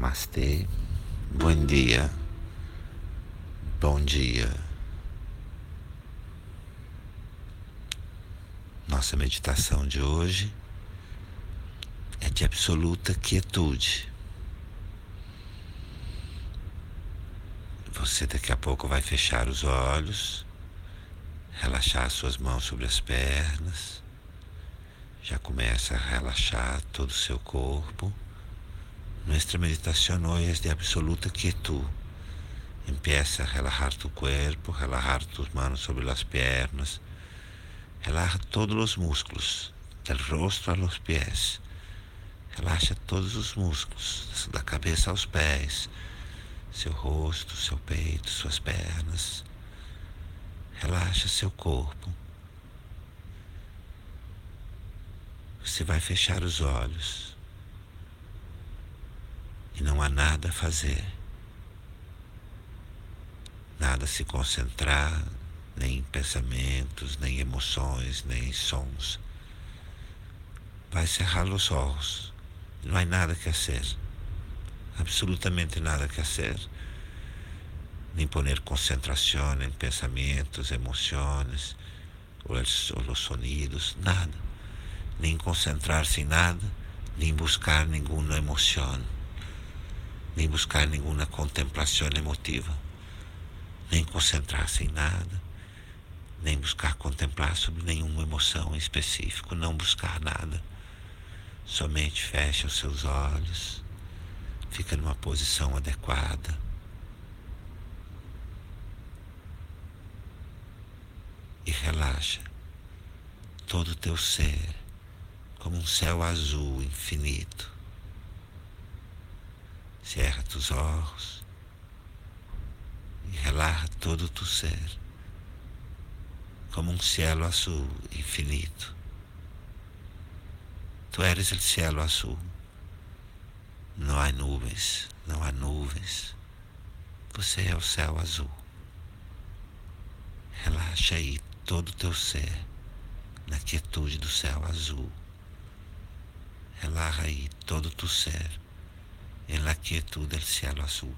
Namastê, bom dia, bom dia. Nossa meditação de hoje é de absoluta quietude. Você daqui a pouco vai fechar os olhos, relaxar suas mãos sobre as pernas, já começa a relaxar todo o seu corpo. Nuestra meditación hoy es de absoluta quietud. Empieza a relajar tu cuerpo, relajar tus manos sobre las piernas, relaja todos los músculos, del rostro a los pies. Relaxa todos os músculos, da cabeça aos pés, seu rosto, seu peito, suas pernas. Relaxa seu corpo. Você vai fechar os olhos e não há nada a fazer, nada a se concentrar, nem em pensamentos, nem em emoções, nem em sons. Vai cerrar os olhos, não há nada que fazer, absolutamente nada que fazer. Nem poner concentração em pensamentos, emoções, ou os sonidos, nada. Nem concentrar-se em nada, nem buscar nenhuma emoção nem buscar nenhuma contemplação emotiva, nem concentrar-se em nada, nem buscar contemplar sobre nenhuma emoção específica, não buscar nada. Somente fecha os seus olhos, fica numa posição adequada. E relaxa todo o teu ser como um céu azul infinito Cierra tus ojos e relaja todo tu ser como um cielo azul infinito. Tu eres el cielo azul. Não há nuvens, não há nuvens. Você é o céu azul. Relaxa aí todo o teu ser na quietude do céu azul. Relaxa aí todo o teu ser en la quietud del cielo azul.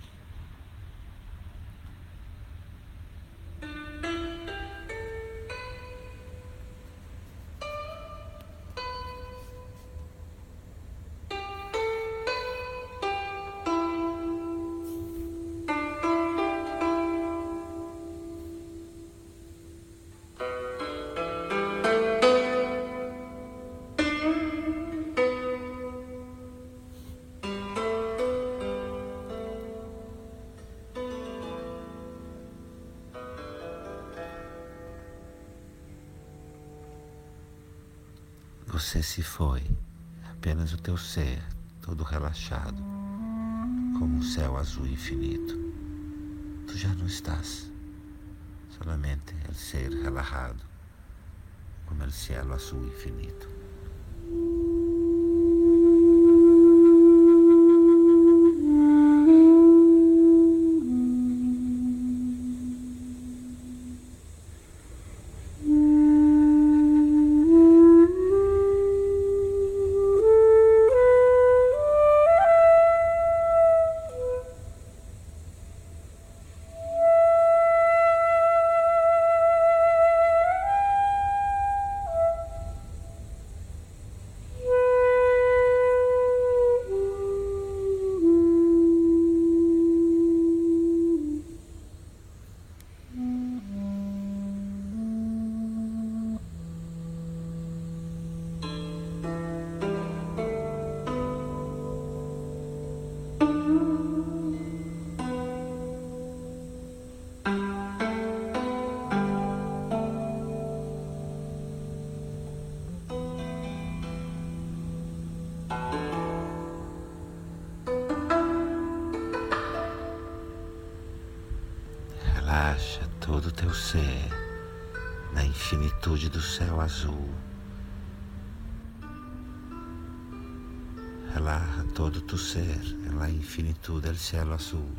Você se foi, apenas o teu ser, todo relaxado, como um céu azul infinito. Tu já não estás, solamente el ser relajado, como el cielo azul infinito. Teu ser na infinitude do céu azul. Relaja todo tu ser na infinitude do céu azul.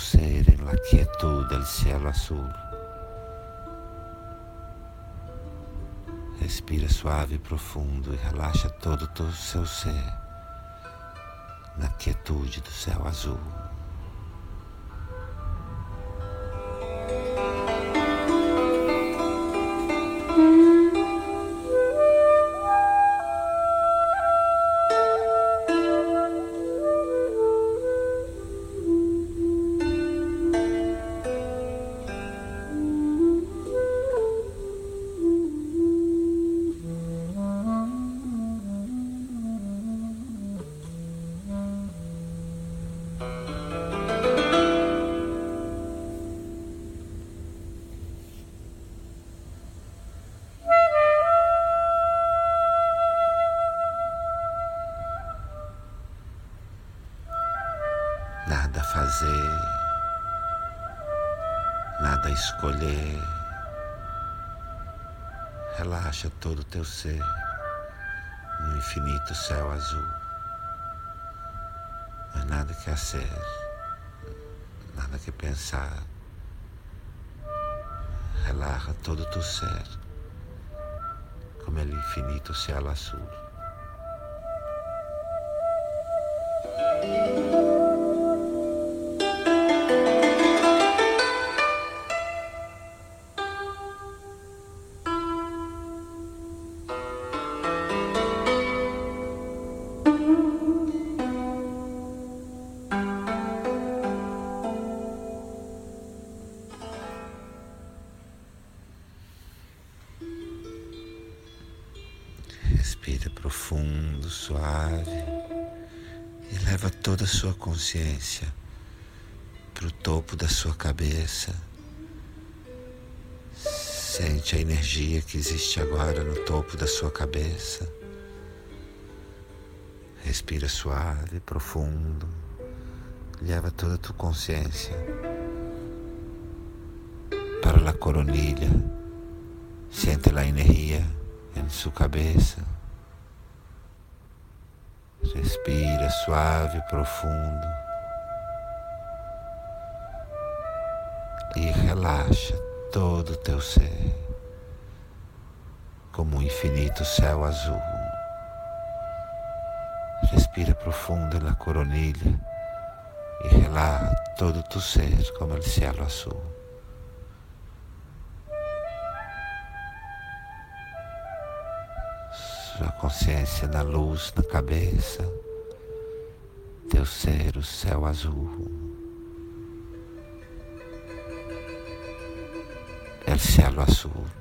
Ser em la quietud del cielo azul. Respira suave e profundo e relaxa todo o seu ser na quietude do céu azul. Nada a fazer, nada a escolher. Relaxa todo o teu ser no infinito céu azul. Mas nada que ser, nada que pensar. Relaxa todo o teu ser, como é o infinito céu azul. Respira profundo, suave e leva toda a sua consciência para o topo da sua cabeça. Sente a energia que existe agora no topo da sua cabeça. Respira suave, profundo. Leva toda a tua consciência para a coronilha. Sente a energia em sua cabeça. Respira suave, profundo. E relaxa todo o teu ser, como um infinito céu azul. Respira profundo na coronilha e relaxa todo o teu ser como o céu azul. Sua consciência na luz na cabeça, teu ser, o céu azul. El cielo azul.